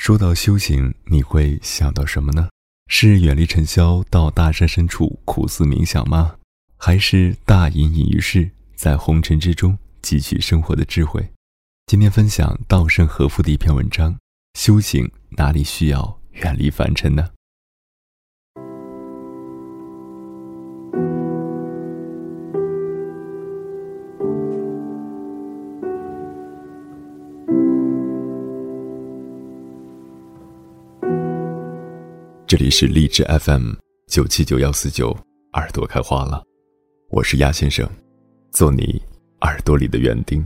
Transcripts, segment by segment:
说到修行，你会想到什么呢？是远离尘嚣，到大山深处苦思冥想吗？还是大隐隐于市，在红尘之中汲取生活的智慧？今天分享稻盛和夫的一篇文章：修行哪里需要远离凡尘呢？这里是荔枝 FM 九七九幺四九，耳朵开花了，我是鸭先生，做你耳朵里的园丁。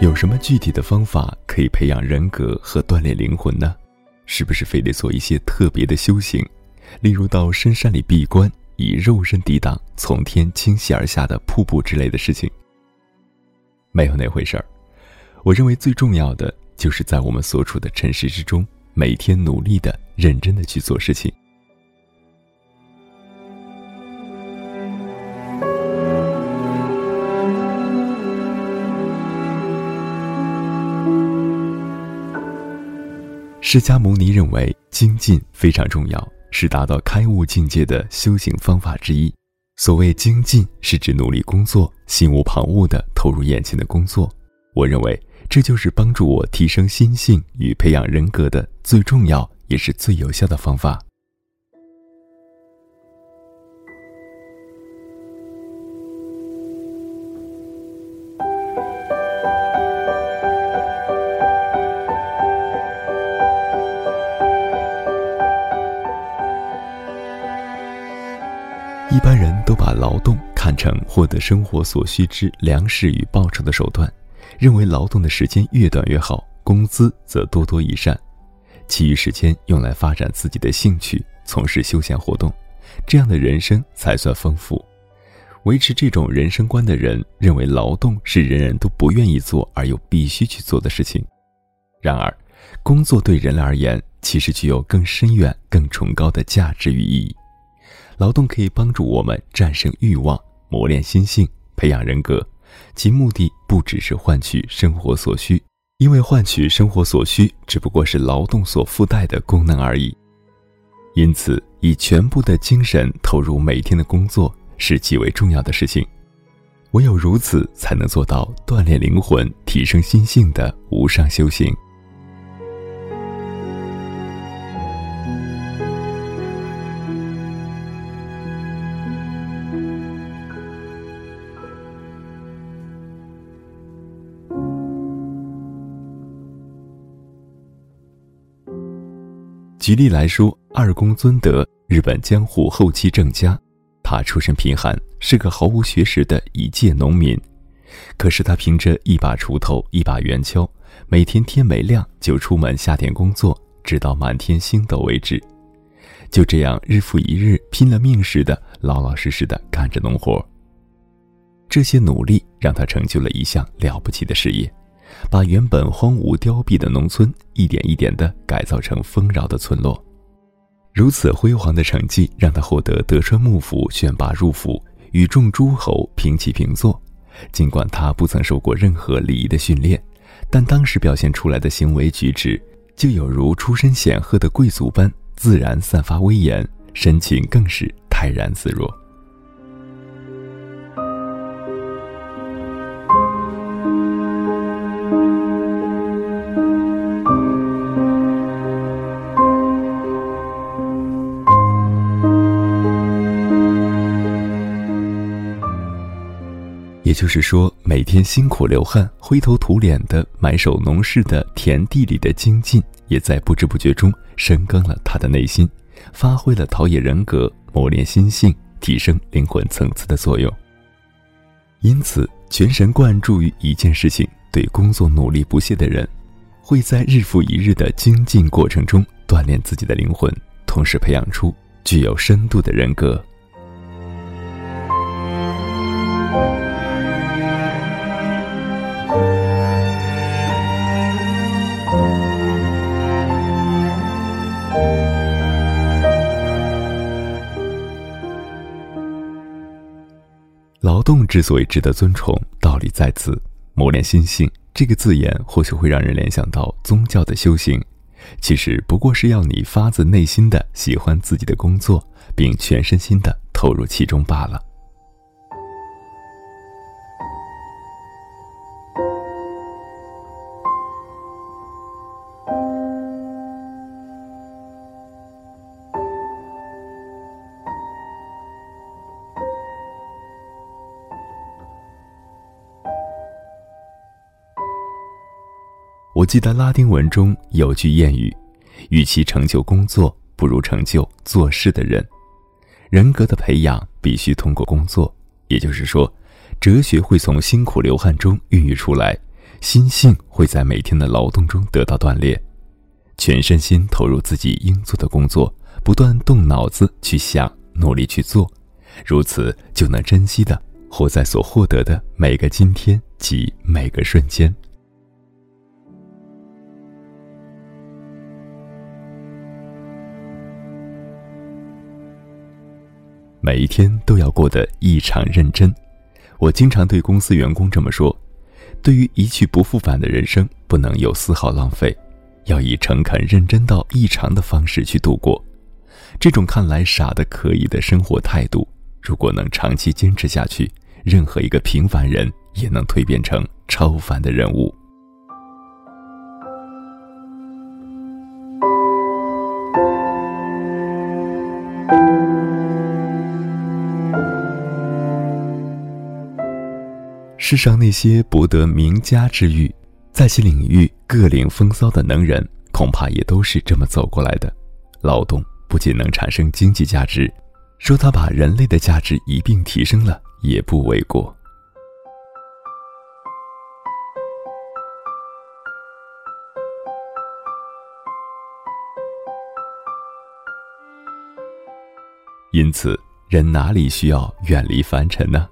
有什么具体的方法可以培养人格和锻炼灵魂呢？是不是非得做一些特别的修行，例如到深山里闭关？以肉身抵挡从天倾泻而下的瀑布之类的事情，没有那回事儿。我认为最重要的就是在我们所处的尘世之中，每天努力的、认真的去做事情。释迦牟尼认为精进非常重要。是达到开悟境界的修行方法之一。所谓精进，是指努力工作，心无旁骛地投入眼前的工作。我认为，这就是帮助我提升心性与培养人格的最重要也是最有效的方法。一般人都把劳动看成获得生活所需之粮食与报酬的手段，认为劳动的时间越短越好，工资则多多益善，其余时间用来发展自己的兴趣，从事休闲活动，这样的人生才算丰富。维持这种人生观的人认为，劳动是人人都不愿意做而又必须去做的事情。然而，工作对人类而言，其实具有更深远、更崇高的价值与意义。劳动可以帮助我们战胜欲望，磨练心性，培养人格，其目的不只是换取生活所需，因为换取生活所需只不过是劳动所附带的功能而已。因此，以全部的精神投入每天的工作是极为重要的事情。唯有如此，才能做到锻炼灵魂、提升心性的无上修行。举例来说，二公尊德，日本江户后期政家，他出身贫寒，是个毫无学识的一介农民。可是他凭着一把锄头、一把圆锹，每天天没亮就出门下田工作，直到满天星斗为止。就这样日复一日，拼了命似的、老老实实的干着农活。这些努力让他成就了一项了不起的事业。把原本荒芜凋敝的农村一点一点地改造成丰饶的村落，如此辉煌的成绩让他获得德川幕府选拔入府，与众诸侯平起平坐。尽管他不曾受过任何礼仪的训练，但当时表现出来的行为举止，就有如出身显赫的贵族般自然散发威严，神情更是泰然自若。就是说，每天辛苦流汗、灰头土脸的埋首农事的田地里的精进，也在不知不觉中深耕了他的内心，发挥了陶冶人格、磨练心性、提升灵魂层次的作用。因此，全神贯注于一件事情、对工作努力不懈的人，会在日复一日的精进过程中锻炼自己的灵魂，同时培养出具有深度的人格。动之所以值得尊崇，道理在此。磨练心性这个字眼，或许会让人联想到宗教的修行，其实不过是要你发自内心的喜欢自己的工作，并全身心的投入其中罢了。我记得拉丁文中有句谚语：“与其成就工作，不如成就做事的人。”人格的培养必须通过工作，也就是说，哲学会从辛苦流汗中孕育出来，心性会在每天的劳动中得到锻炼，全身心投入自己应做的工作，不断动脑子去想，努力去做，如此就能珍惜的活在所获得的每个今天及每个瞬间。每一天都要过得异常认真，我经常对公司员工这么说：，对于一去不复返的人生，不能有丝毫浪费，要以诚恳认真到异常的方式去度过。这种看来傻的可以的生活态度，如果能长期坚持下去，任何一个平凡人也能蜕变成超凡的人物。世上那些博得名家之誉，在其领域各领风骚的能人，恐怕也都是这么走过来的。劳动不仅能产生经济价值，说他把人类的价值一并提升了，也不为过。因此，人哪里需要远离凡尘呢？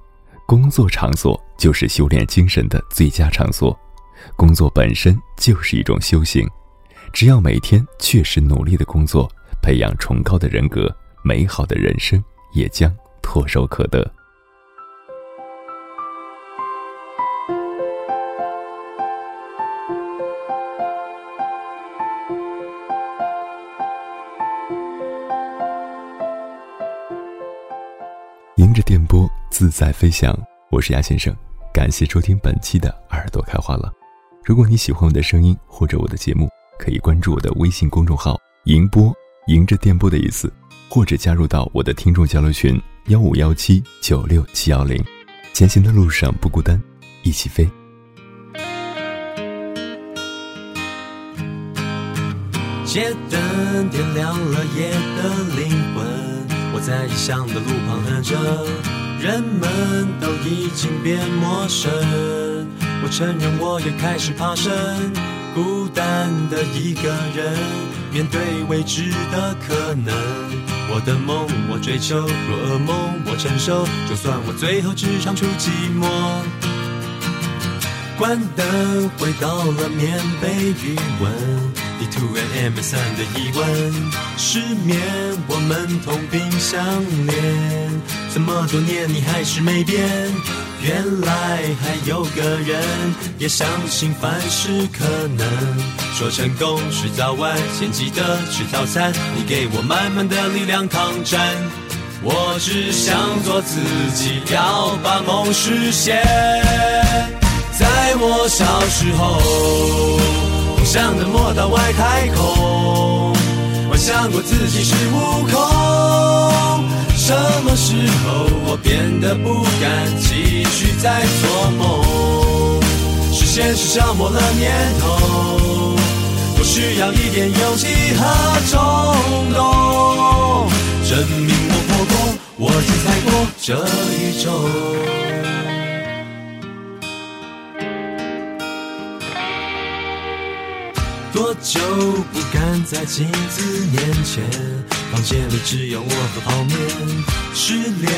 工作场所就是修炼精神的最佳场所，工作本身就是一种修行。只要每天确实努力的工作，培养崇高的人格，美好的人生也将唾手可得。迎着电波。自在飞翔，我是鸭先生，感谢收听本期的耳朵开花了。如果你喜欢我的声音或者我的节目，可以关注我的微信公众号“迎波”，迎着电波的意思，或者加入到我的听众交流群幺五幺七九六七幺零。前行的路上不孤单，一起飞。街灯点亮了夜的灵魂，我在异乡的路旁等着。人们都已经变陌生，我承认我也开始怕生，孤单的一个人，面对未知的可能。我的梦我追求，若噩梦我承受，就算我最后只唱出寂寞。关灯，回到了棉被余温。你突然 MSN 的疑问，失眠，我们同病相怜。这么多年你还是没变，原来还有个人也相信凡事可能。说成功是早晚，先记得吃早餐。你给我满满的力量抗战，我只想做自己，要把梦实现。在我小时候。想的莫到外太空，幻想过自己是悟空。什么时候我变得不敢继续再做梦？是现实消磨了念头，我需要一点勇气和冲动，证明我活过，我精彩过这宇宙。就不敢在镜子面前？房间里只有我和泡面。失恋，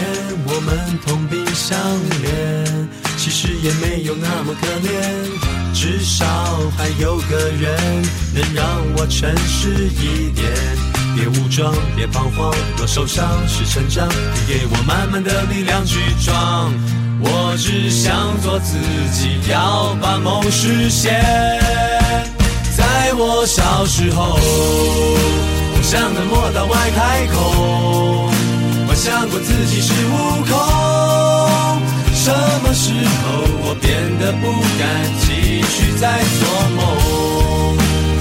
我们同病相怜，其实也没有那么可怜。至少还有个人能让我诚实一点。别武装，别彷徨，若受伤是成长，你给我满满的力量去闯。我只想做自己，要把梦实现。我小时候，梦想能摸到外太空，幻想过自己是悟空。什么时候我变得不敢继续再做梦？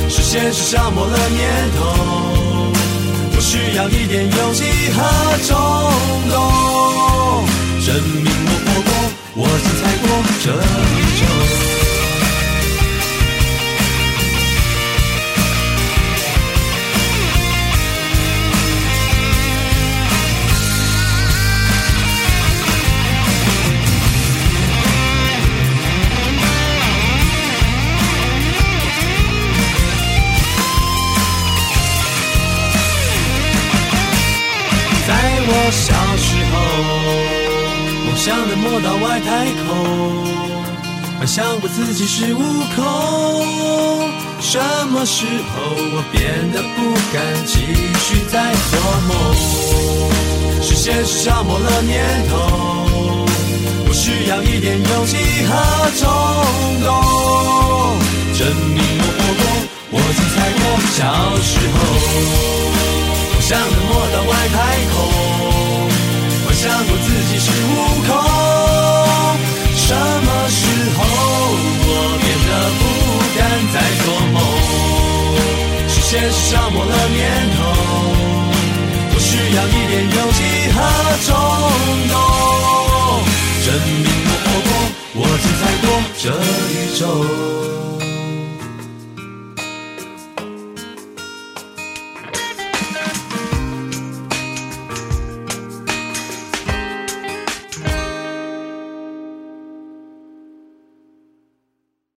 是现实消磨了念头，我需要一点勇气和冲动，证明我活过，我精彩过这宇宙。小时候，梦想能摸到外太空，幻想过自己是悟空。什么时候我变得不敢继续再做梦？是现实消磨了念头，我需要一点勇气和冲动，证明我活过，我精彩过。小时候，梦想能摸消磨了念头，我需要一点勇气和冲动，证明我活过，我精彩过这宇宙。